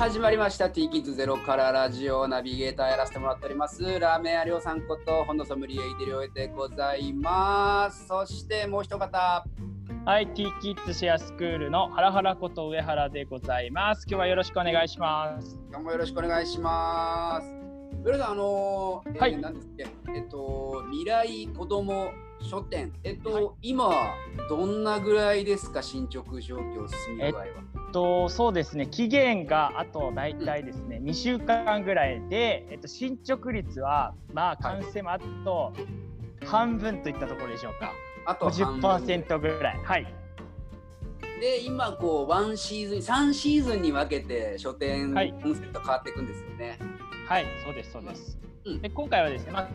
始まりました。T キッズゼロからラジオナビゲーターやらせてもらっております。ラーメン屋りょうさんこと本田ソムリエイデリオエでございます。そしてもう一方。はい、T キッズシェアスクールのハラハラこと上原でございます。今日はよろしくお願いします。今日もよろしくお願いします。上田さんあのーえーはい。なんですっけ？えっと未来子ども書店。えっと、今どんなぐらいですか？進捗状況進み具合は、とそうですね、期限があと大体ですね、2週間ぐらいで、えっと、進捗率は、まあ、完成もあと半分といったところでしょうか。あと半分50%ぐらい。はい。で今こうワンシーズン3シーズンに分けて書店はいコンセプト変わっていくんですよね。はい、そうです、そうです。うんで今回はですね、まあ、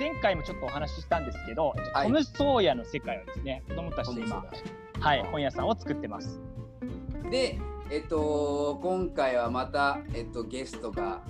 前回もちょっとお話ししたんですけど、はいトム・ソーヤの世界をですね、子供たちで今、はい、本屋さんを作ってます。で、えっと、今回はまた、えっと、ゲストが、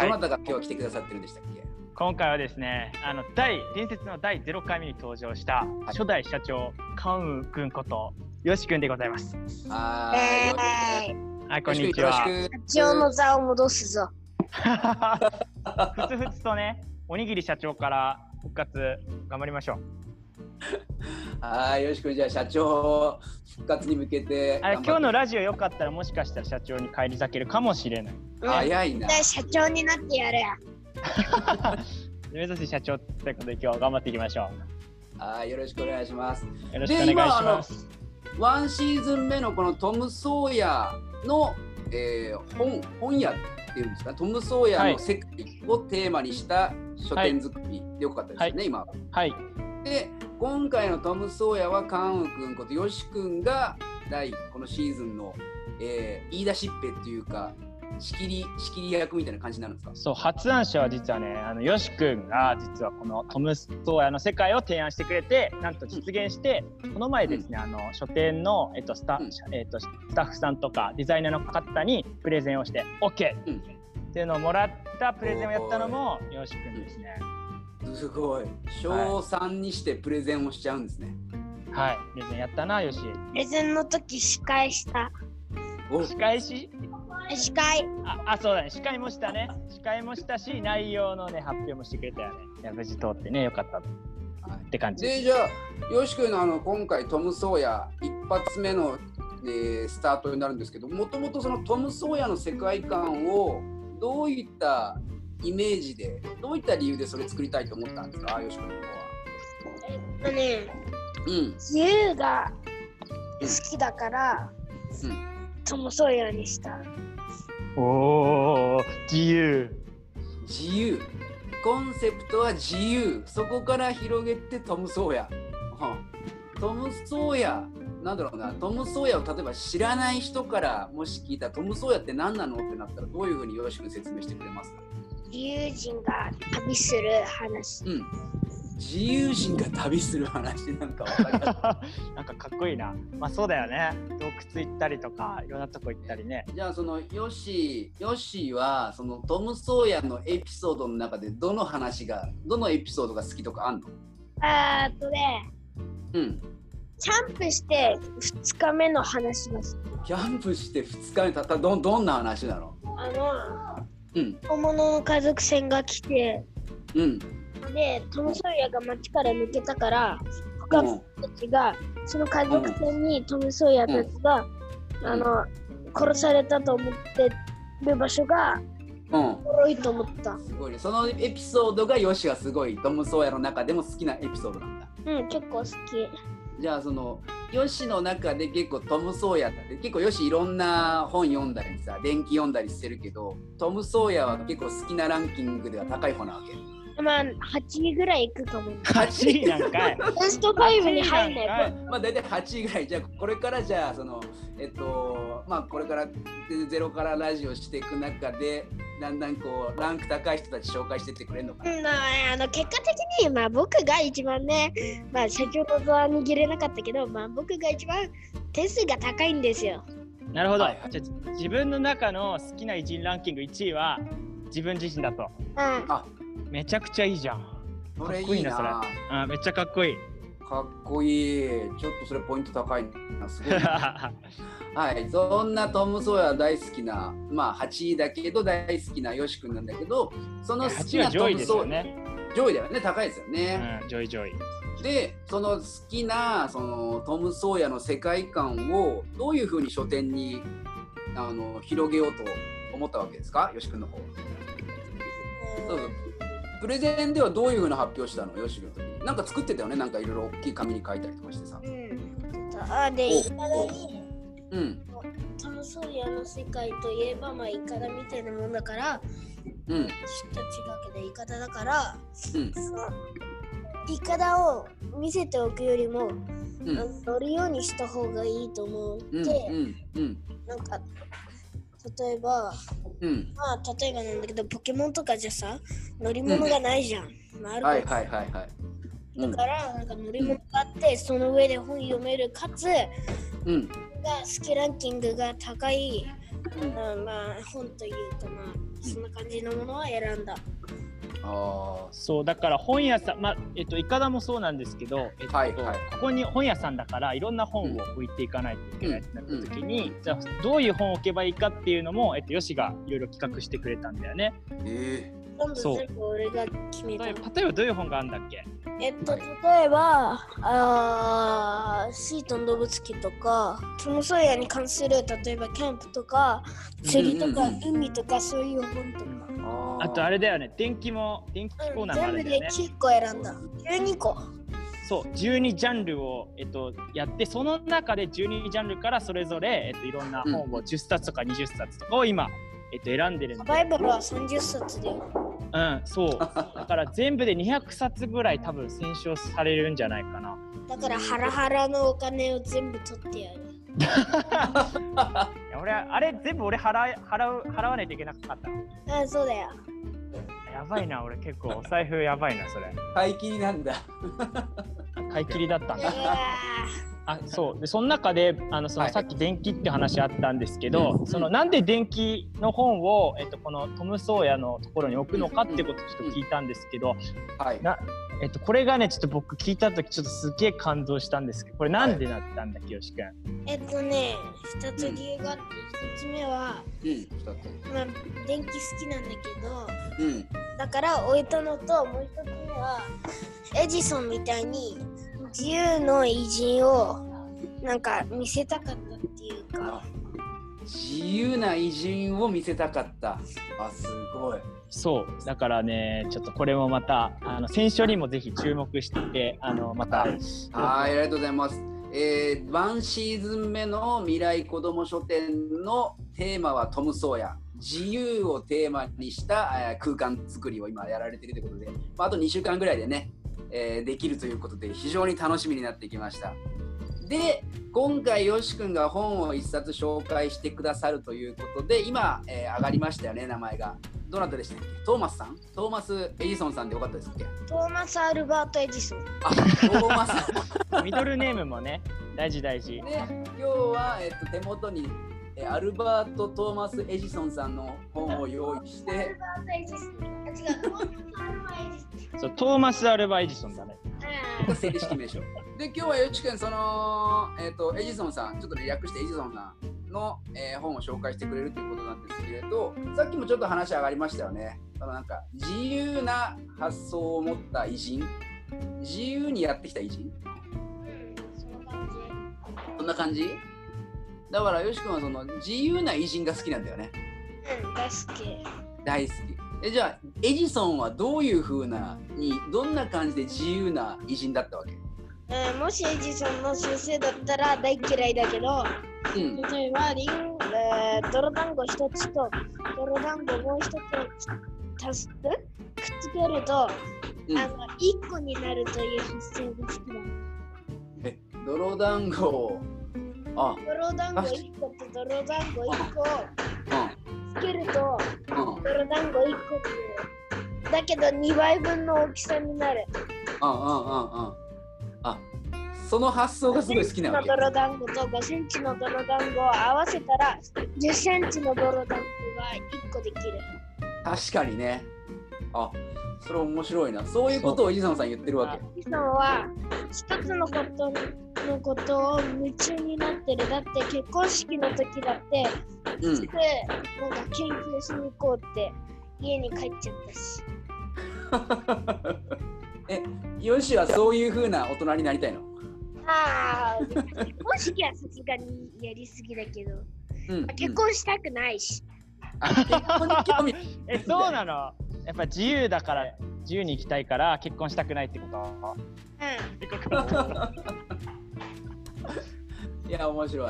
どなたが今日来てくださってるんでしたっけ、今回はですねあの第伝説の第0回目に登場した初代社長カンウくんことよしくんでございます。はえーい。はいこんにちは。社長の座を戻すぞ。ふつふつとねおにぎり社長から復活頑張りましょう。はい、よろしく。じゃあ、社長復活に向けてあれ。今日のラジオよかったらもしかしたら社長に返り咲けるかもしれない。早いな。で社長になってやるや。目指せ社長ということで今日は頑張っていきましょはい、よろしくお願いします。う。よろしくお願いします。ワンシーズン目のこのトム・ソーヤの、えー本本屋っていうんですか、トム・ソーヤの世界をテーマにした書店作りでよかったですよね、今は。はいで今回のトム・ソーヤはカンウ君ことヨシ君が第このシーズンの、えー言い出しっぺっていうか仕切り仕切り役みたいな感じになるんですか？そう発案者は実はねあのよし君が実はこのトム・ソーヤの世界を提案してくれてなんと実現して、この前ですね、あの書店の、えっとスタうん。えっと、スタッフさんとかデザイナーの方にプレゼンをして OK うんっていうのをもらったプレゼンをやったのもよし君ですね。すごい小3にしてプレゼンをしちゃうんですね、はい、プレゼンやったなよし。プレゼンの時司会した。お仕返し？司会。ああそうだね司会もしたね司会もしたし内容のね発表もしてくれたよね。いや無事通ってねよかったっはいて感じ。でじゃあヨシ君のあの今回トム・ソーヤ一発目の、えースタートになるんですけどもともとそのトム・ソーヤの世界観をどういったイメージでどういった理由でそれ作りたいと思ったんですか？ヨシ君の方は。えっとね、うん。自由が好きだから、うん。トム・ソーヤにした。おお自由。自由。コンセプトは自由。そこから広げてトム・ソーヤ。うん。トム・ソーヤ。なんだろうな。トム・ソーヤを例えば知らない人からもし聞いたらトム・ソーヤって何なの？ってなったらどういうふうによろしく説明してくれます自由人が旅する話。うん自由人が旅する話なんか なんかかっこいいな。まあそうだよね。洞窟行ったりとか、いろんなとこ行ったりね。じゃあそのヨシヨシはそのトム・ソーヤのエピソードの中でどの話がどのエピソードが好きとかあんの？あーっとね、うんキャンプして2日目の話が好き。キャンプして2日目たったどどんな話なの？あうんの、本物の家族船が来て、うんで、トム・ソーヤが町から抜けたから、他の人たちが、その家族船にトム・ソーヤたちが、んあの、殺されたと思ってる場所が、うんおもろいと思った。すごいね。そのエピソードがヨシがすごいトム・ソーヤの中でも好きなエピソードなんだ。うん、結構好き。じゃあそのヨシの中で結構トム・ソーヤって結構ヨシいろんな本読んだりさ電気読んだりしてるけどトム・ソーヤは結構好きなランキングでは高い方なわけ。まあ、8位ぐらいいくと思う。8位なんかい。ベスト5に入んないまあ大体8位ぐらいじゃあこれからじゃあそのえっとまあこれからゼロからラジオしていく中でだんだんこうランク高い人たち紹介してってくれるのかな。うんまあ、あの結果的に、まあ、僕が一番ね、まあ、社長の座は握れなかったけど、まあ、僕が一番点数が高いんですよ。なるほど。はいはいじゃあ自分の中の好きな偉人ランキング1位は自分自身だと。うん。あめちゃくちゃいいじゃん。それいいかっこいいなそれな。あめっちゃかっこいい。かっこいい。ちょっとそれポイント高いな。すごいな。はい、そんなトム・ソーヤ大好きな、まあ8位だけど大好きなヨシ君なんだけど、その好き8なトムソーヤ、よね。上位だよね、高いですよね。うん、上位上位。で、その好きなそのトム・ソーヤの世界観をどういうふうに書店にあの広げようと思ったわけですか、ヨシ君の方。そうそうプレゼンではどういうふうな発表したの、ヨシ君の時に。なんか作ってたよね、なんかいろいろ大きい紙に書いたりとかしてさ。うん。あで、おいかだに、うん、トム・ソーヤの世界といえば、まあ、イカダみたいなもんだから、うん、ちょっと違うけど、イカダだから、うん、そのイカダを見せておくよりも、うん乗るようにした方がいいと思って、うん、うん、うん、なんか、例えば、うん。まあ、例えばなんだけど、ポケモンとかじゃさ、乗り物がないじゃん。まあ、あるはいかはいはいはい。うんだから、なんか乗り物があって、その上で本読める、かつ、うん、が好きランキングが高い、うん、あまあ、本というか、まあ、そんな感じのものを選んだ。あそうだから本屋さん、まあえっと、いかだもそうなんですけど、えっとはいはい。ここに本屋さんだからいろんな本を置いていかないといけないってなった時に、じゃあどういう本を置けばいいかっていうのも、えっと、よしがいろいろ企画してくれたんだよね。ー。え今度そう全部俺が決めた。例え。ば例えばどういう本があるんだっけ？えっと、例えば、あーシートン動物記とか、トム・ソーヤに関する、例えばキャンプとか、釣りとか、うんうん。海とか、そういう本とか。ー、あとあれだよね電気も電気コーうん、ナーもあ全部でるんだよね。9個選んだ。12個。そう12ジャンルを、えっと、やってその中で12ジャンルからそれぞれ、えっと、いろんな本を10冊とか20冊とかを今、えっと、選んでるんでサバイバルは30冊だよ。うん、そう。だから全部で200冊ぐらい多分選書されるんじゃないかな。だから、ハラハラのお金を全部取ってやる。いや俺あれ全部俺払い払う払わないといけなかったの。ああ、そうだよ。やばいな、俺結構お財布やばいな、それ。買い切りなんだ。買い切りだったんいだ。やあ、そう。で、その中で、あの、そはいのさっき電気って話あったんですけど、うんそのなんで電気の本を、えっと、このトム・ソーヤのところに置くのかっていうことをちょっと聞いたんですけど、はい。なえっと、これがね、ちょっと僕聞いた時ちょっとすげえ感動したんですけど、これなんでなったんだっけ、よし君。えっとね、2つ理由があって、1つ目は、うん。まあ、電気好きなんだけど、うん、だから置いたのともう一つ目はエジソンみたいに自由の偉人をなんか見せたかったっていうかあ自由な偉人を見せたかった。あ、すごい。そうだからねちょっとこれもまたあの選書にもぜひ注目してあのまた、はいはい、ありがとうございます。えー、ワンシーズン目の未来子ども書店のテーマはトム・ソーヤ。自由をテーマにした、えー空間作りを今やられているということで、まあ、あと2週間ぐらいでね、えーできるということで非常に楽しみになってきました。で、今回よし君が本を一冊紹介してくださるということで、今、えー上がりましたよね、名前が。どなたでしたっけ？トーマスさん？トーマス・エジソンさんでよかったですっけ？トーマス・アルバート・エジソン。あ、トーマス。ミドルネームもね大事大事。で今日は、えっと、手元にえアルバート・トーマス・エジソンさんの本を用意して。アルバート・エジソン。あ違う。トーマス・アルバート・エジソン。そうトーマス・アルバ・エジソンだねが正式名称。で今日はよちくんその、えっとエジソンさんちょっとね略してエジソンさんの、えー本を紹介してくれるということなんですけれどさっきもちょっと話上がりましたよね。そのなんか自由な発想を持った偉人？自由にやってきた偉人？うんその感じ。そんな感じ？だからよしくんはその自由な偉人が好きなんだよね。うん大好き。大好きえじゃあエジソンはどういう風なにどんな感じで自由な偉人だったわけ？えーもしエジソンの先生だったら大嫌いだけどうん。例えばリン、えー、泥団子一つと泥団子もう一つ足すくっつけると、うん。あの一個になるという発想が好きだ。え泥団子を？あ。泥団子一個と泥団子一個をつけるとうんうん泥団子一個になる。だけど2倍分の大きさになる。うんうんうんうんあその発想がすごい好きなわけ5センチの泥団子と5センチの泥団子を合わせたら10センチの泥団子が1個できる。確かにねあそれ面白いな。そういうことをエジソンさん言ってるわけ。エジソンは一つのことのことを夢中になってる。だって結婚式の時だって、うん。すぐなんか研究しに行こうって家に帰っちゃったし。え、よしはそういう風な大人になりたいの？ああ、結婚式はさすがにやりすぎだけど、うん、結婚したくないし。あ結婚に興味えそうなの？やっぱ自由だから自由に生きたいから結婚したくないってこと？ういや面白い。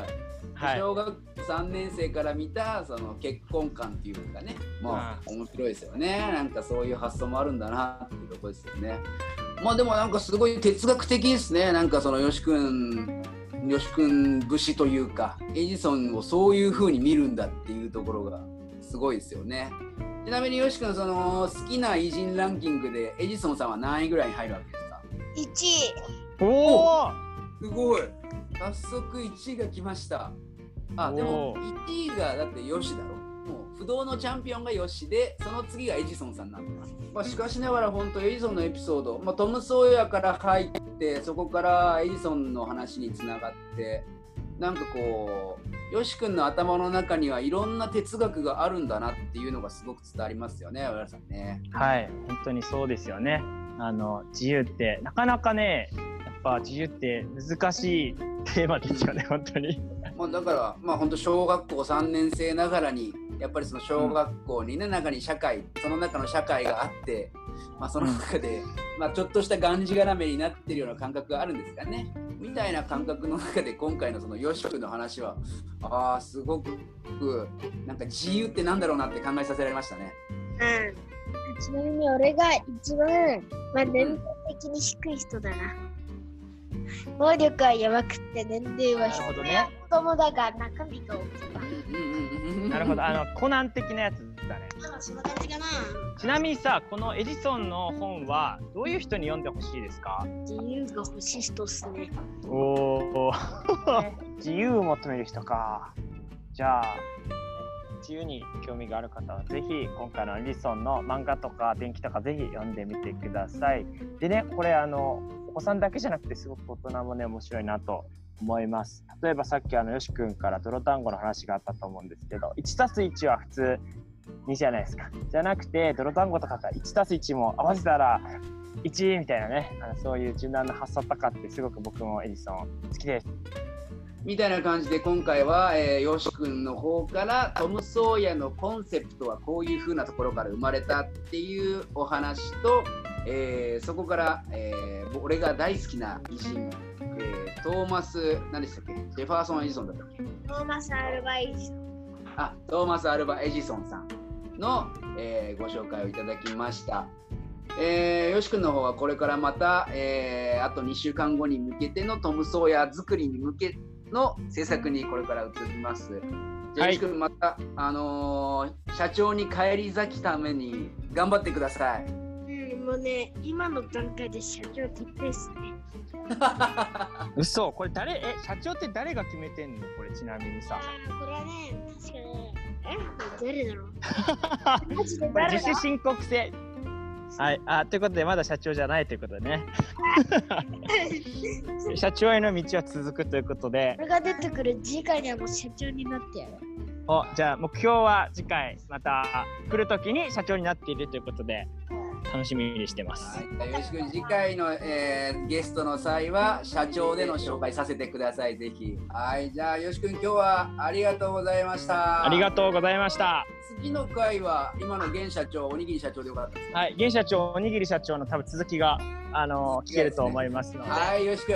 はい小学3年生から見たその結婚観っていうかね、まあ面白いですよね。なんかそういう発想もあるんだなっていうところですよね。まあでもなんかすごい哲学的ですね。なんかそのよし君、よし君節というか、エジソンをそういう風に見るんだっていうところがすごいですよね。ちなみによし君その好きな偉人ランキングでエジソンさんは何位ぐらいに入るわけですか？1位。おおすごい。早速1位が来ました。あでもおー1位がだってヨシだろ。もう不動のチャンピオンがヨシでその次がエジソンさんなんだ、まあ、しかしながら本当エジソンのエピソード、まあ、トム・ソーヤから入ってそこからエジソンの話につながってなんかこうヨシ君の頭の中にはいろんな哲学があるんだなっていうのがすごく伝わりますよね上原さんね。はい本当にそうですよね。あの自由ってなかなかねやっぱ自由って難しいテーマですよね本当に。まあ、だから、まあ、本当小学校3年生ながらにやっぱりその小学校にね、中に社会その中の社会があって、まあ、その中で、まあ、ちょっとしたがんじがらめになってるような感覚があるんですかねみたいな感覚の中で今回のそのよし君の話はああすごくなんか自由ってなんだろうなって考えさせられましたね。うん。ちなみに俺が一番、まあ、年齢的に低い人だな。暴力はやばくって年齢は低い。なるほどね子供だが中身が大きい。うんうんうんうんなるほどあのコナン的なやつだね。まあそんな感じかな。ちなみにさこのエジソンの本はどういう人に読んでほしいですか？自由が欲しい人っすね。おお自由を求める人か。じゃあ自由に興味がある方はぜひ今回のエジソンの漫画とか電気とかぜひ読んでみてください。でねこれあのお子さんだけじゃなくてすごく大人もね面白いなと思います。例えばさっきあのよし君から泥団子の話があったと思うんですけど 1+1 は普通2じゃないですか。じゃなくて泥団子とかが 1+1 も合わせたら1みたいなね。あのそういう柔軟な発想とかってすごく僕もエジソン好きです。みたいな感じで今回は、えー、よし君の方からトム・ソーヤのコンセプトはこういう風なところから生まれたっていうお話と、えーそこから、えー俺が大好きな偉人、えートーマス何でしたっけ？ジェファーソン・エジソンだったっけ？トーマス・アルバイジあトーマス・アルバ・エジソンさんの、えーご紹介をいただきました。えー、よし君の方はこれからまた、えーあと2週間後に向けてのトム・ソーヤ作りに向けの制作にこれから移ります。じゃあ、はいよし君また、あのー社長に返り咲きために頑張ってください。うん、もうね、今の段階で社長決定っすね。嘘これ誰？え社長って誰が決めてんの？これちなみにさこれはね、確かね、え、誰だろう？マジでこれ誰だ自主申告制。はい。あということでまだ社長じゃないということでね。社長への道は続くということで。俺が出てくる次回にはもう社長になってやる。おじゃあ目標は次回また来る時に社長になっているということで楽しみにしてます。はい、よろしく。次回の、えーゲストの際は社長での紹介させてください。ぜひ。はい。じゃあよし君今日はありがとうございました。ありがとうございました。次の回は今の現社長おにぎり社長でよかったですはい。現社長おにぎり社長の多分続きがあの聞けると思いますので。はい。よし君、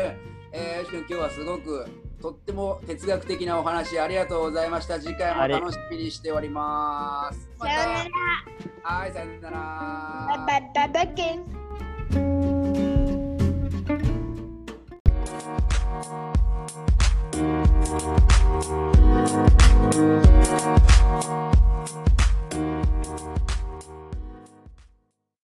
えー、よし君今日はすごくとっても哲学的なお話ありがとうございました。次回も楽しみにしております。まさようなら。たはいさよなら。バイバイバイバイケン。